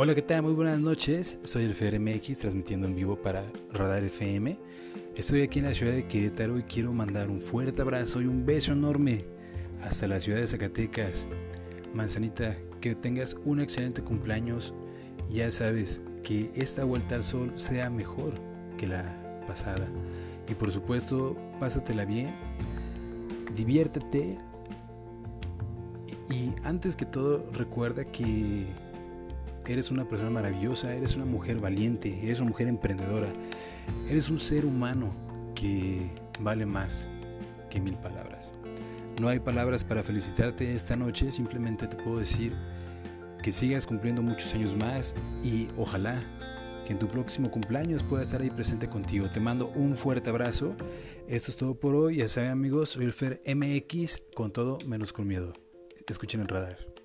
Hola, ¿qué tal? Muy buenas noches. Soy el FRMX transmitiendo en vivo para Radar FM. Estoy aquí en la ciudad de Querétaro y quiero mandar un fuerte abrazo y un beso enorme hasta la ciudad de Zacatecas. Manzanita, que tengas un excelente cumpleaños. Ya sabes que esta vuelta al sol sea mejor que la pasada. Y por supuesto, pásatela bien, diviértete. Y antes que todo, recuerda que Eres una persona maravillosa, eres una mujer valiente, eres una mujer emprendedora, eres un ser humano que vale más que mil palabras. No hay palabras para felicitarte esta noche, simplemente te puedo decir que sigas cumpliendo muchos años más y ojalá que en tu próximo cumpleaños pueda estar ahí presente contigo. Te mando un fuerte abrazo. Esto es todo por hoy. Ya saben amigos, soy el Fer MX con todo menos con miedo. Escuchen el radar.